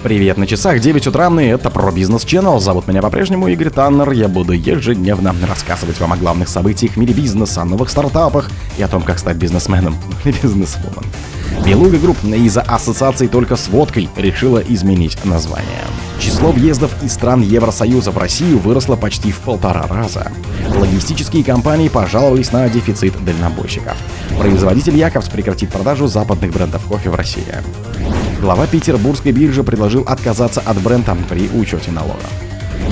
Привет, на часах 9 утра, и это про бизнес Channel. Зовут меня по-прежнему Игорь Таннер. Я буду ежедневно рассказывать вам о главных событиях в мире бизнеса, о новых стартапах и о том, как стать бизнесменом или бизнесвумен. Beluga Group из-за ассоциации только с водкой решила изменить название. Число въездов из стран Евросоюза в Россию выросло почти в полтора раза. Логистические компании пожаловались на дефицит дальнобойщиков. Производитель Jacobs прекратит продажу западных брендов кофе в России. Глава Петербургской биржи предложил отказаться от бренда при учете налога.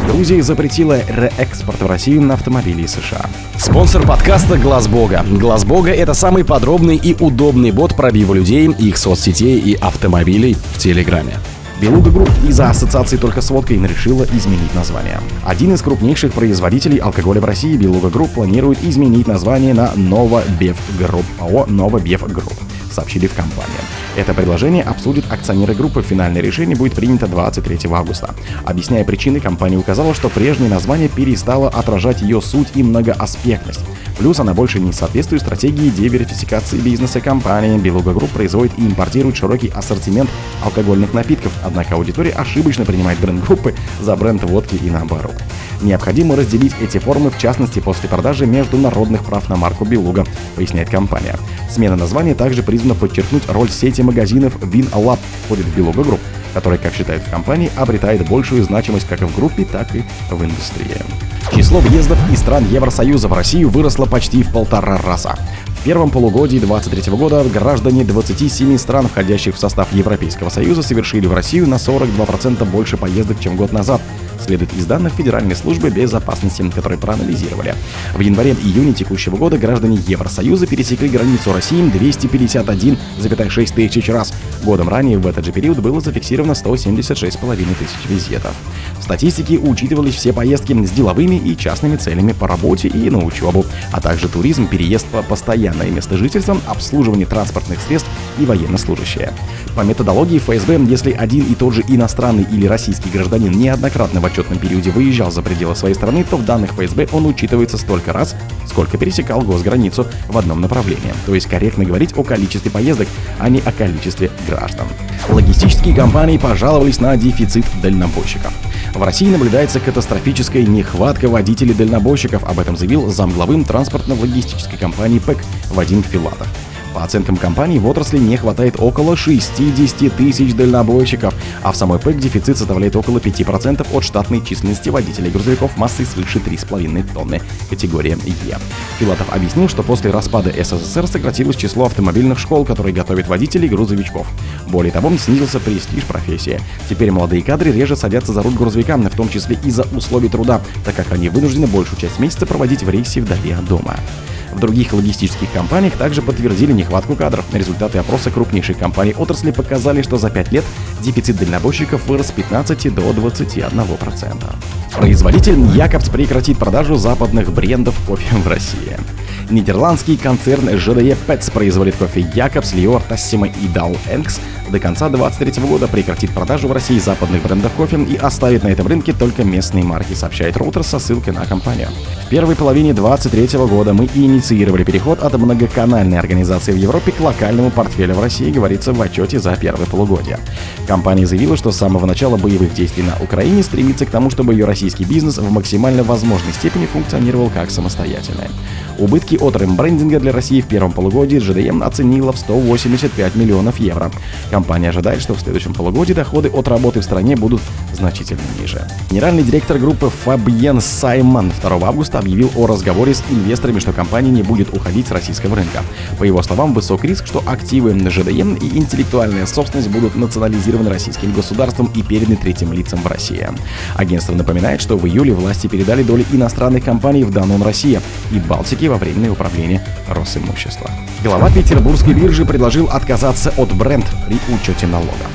Грузия запретила реэкспорт в Россию на автомобили из США. Спонсор подкаста Глаз Бога. Глаз Бога это самый подробный и удобный бот пробива людей, их соцсетей и автомобилей в Телеграме. Beluga Group из-за ассоциации только с водкой решила изменить название. Один из крупнейших производителей алкоголя в России, Beluga Group, планирует изменить название на NovaBev Group, ООО NovaBev Group сообщили в компании. Это предложение обсудят акционеры группы. Финальное решение будет принято 23 августа. Объясняя причины, компания указала, что прежнее название перестало отражать ее суть и многоаспектность. Плюс она больше не соответствует стратегии диверсификации бизнеса компании. Beluga Group производит и импортирует широкий ассортимент алкогольных напитков, однако аудитория ошибочно принимает бренд группы за бренд водки и наоборот. Необходимо разделить эти формы, в частности после продажи международных прав на марку Beluga, поясняет компания. Смена названия также призвана подчеркнуть роль сети магазинов ВинЛаб, входит в Beluga Group, которая, как считают в компании, обретает большую значимость как в группе, так и в индустрии. Число въездов из стран Евросоюза в Россию выросло почти в полтора раза. В первом полугодии 2023 года граждане 27 стран, входящих в состав Европейского Союза, совершили в Россию на 42% больше поездок, чем год назад – следует из данных Федеральной службы безопасности, которые проанализировали. В январе-июне текущего года граждане Евросоюза пересекли границу России 251,6 тысяч раз. Годом ранее в этот же период было зафиксировано 176,5 тысяч визитов. В статистике учитывались все поездки с деловыми и частными целями по работе и на учебу, а также туризм, переезд по постоянное место жительства, обслуживание транспортных средств и военнослужащие. По методологии ФСБ, если один и тот же иностранный или российский гражданин неоднократно в отчетном периоде выезжал за пределы своей страны, то в данных ФСБ он учитывается столько раз, сколько пересекал госграницу в одном направлении. То есть корректно говорить о количестве поездок, а не о количестве граждан. Логистические компании пожаловались на дефицит дальнобойщиков. В России наблюдается катастрофическая нехватка водителей-дальнобойщиков, об этом заявил замглавым транспортно-логистической компании ПЭК Вадим Филатов. По оценкам компании, в отрасли не хватает около 60 тысяч дальнобойщиков, а в самой ПЭК дефицит составляет около 5% от штатной численности водителей грузовиков массой свыше 3,5 тонны категория Е. Филатов объяснил, что после распада СССР сократилось число автомобильных школ, которые готовят водителей грузовичков. Более того, снизился престиж профессии. Теперь молодые кадры реже садятся за руль грузовика, в том числе из-за условий труда, так как они вынуждены большую часть месяца проводить в рейсе вдали от дома. В других логистических компаниях также подтвердили нехватку кадров. Результаты опроса крупнейших компаний отрасли показали, что за 5 лет дефицит дальнобойщиков вырос с 15 до 21%. Производитель Якобс прекратит продажу западных брендов кофе в России. Нидерландский концерн ЖДЕ Pets производит кофе Якобс, Лиор, Тассима и Дал Энкс до конца 2023 года прекратит продажу в России западных брендов кофе и оставит на этом рынке только местные марки, сообщает Reuters со ссылкой на компанию. В первой половине 2023 года мы инициировали переход от многоканальной организации в Европе к локальному портфелю в России, говорится в отчете за первое полугодие. Компания заявила, что с самого начала боевых действий на Украине стремится к тому, чтобы ее российский бизнес в максимально возможной степени функционировал как самостоятельный. Убытки от рембрендинга для России в первом полугодии GDM оценила в 185 миллионов евро. Компания ожидает, что в следующем полугодии доходы от работы в стране будут значительно ниже. Генеральный директор группы Фабиен Саймон 2 августа объявил о разговоре с инвесторами, что компания не будет уходить с российского рынка. По его словам, высок риск, что активы ЖДМ и интеллектуальная собственность будут национализированы российским государством и переданы третьим лицам в России. Агентство напоминает, что в июле власти передали доли иностранных компаний в Данон Россия и Балтики во временное управление Росимущества. Глава Петербургской биржи предложил отказаться от бренд учете налога.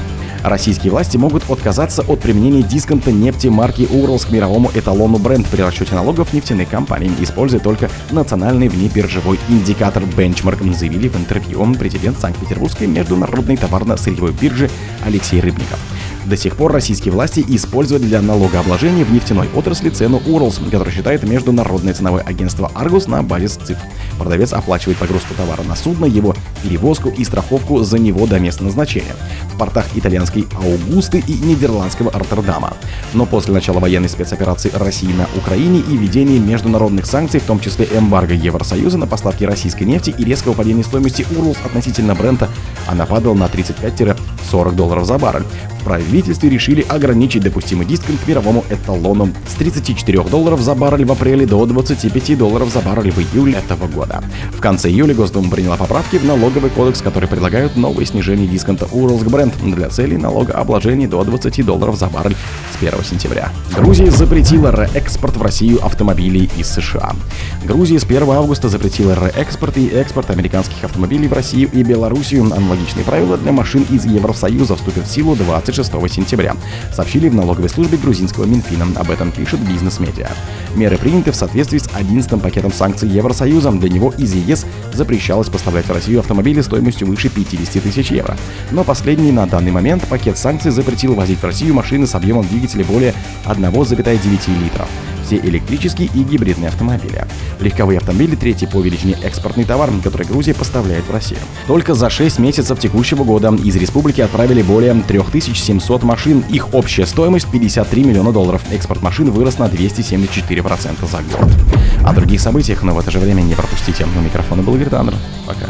Российские власти могут отказаться от применения дисконта нефти марки Уралс к мировому эталону бренд при расчете налогов нефтяных компаний, используя только национальный внебиржевой индикатор бенчмарк, заявили в интервью президент Санкт-Петербургской международной товарно-сырьевой биржи Алексей Рыбников. До сих пор российские власти используют для налогообложения в нефтяной отрасли цену Уралс, который считает международное ценовое агентство Argus на базе цифр. Продавец оплачивает погрузку товара на судно, его перевозку и страховку за него до места назначения в портах итальянской Аугусты и нидерландского Роттердама. Но после начала военной спецоперации России на Украине и введения международных санкций, в том числе эмбарго Евросоюза на поставки российской нефти и резкого падения стоимости Урлс относительно Брента, она падала на 35-40 долларов за баррель. В правительстве решили ограничить допустимый дисконт к мировому эталону с 34 долларов за баррель в апреле до 25 долларов за баррель в июле этого года. В конце июля Госдума приняла поправки в налоговый кодекс, которые предлагают новое снижение дисконта Уралск бренд для целей налогообложения до 20 долларов за баррель с 1 сентября. Грузия запретила реэкспорт в Россию автомобилей из США. Грузия с 1 августа запретила реэкспорт и экспорт американских автомобилей в Россию и Белоруссию. Аналогичные правила для машин из Евросоюза вступят в силу 26 сентября, сообщили в налоговой службе грузинского Минфина. Об этом пишет бизнес-медиа. Меры приняты в соответствии с 11 пакетом санкций Евросоюза. Для него из ЕС запрещалось поставлять в Россию автомобили стоимостью выше 50 тысяч евро. Но последний на данный момент пакет санкций запретил возить в Россию машины с объемом двигателя более 1,9 литров все электрические и гибридные автомобили. Легковые автомобили – третий по величине экспортный товар, который Грузия поставляет в Россию. Только за 6 месяцев текущего года из республики отправили более 3700 машин. Их общая стоимость 53 миллиона долларов. Экспорт машин вырос на 274% за год. О других событиях, но в это же время не пропустите. У микрофона был Игорь Пока.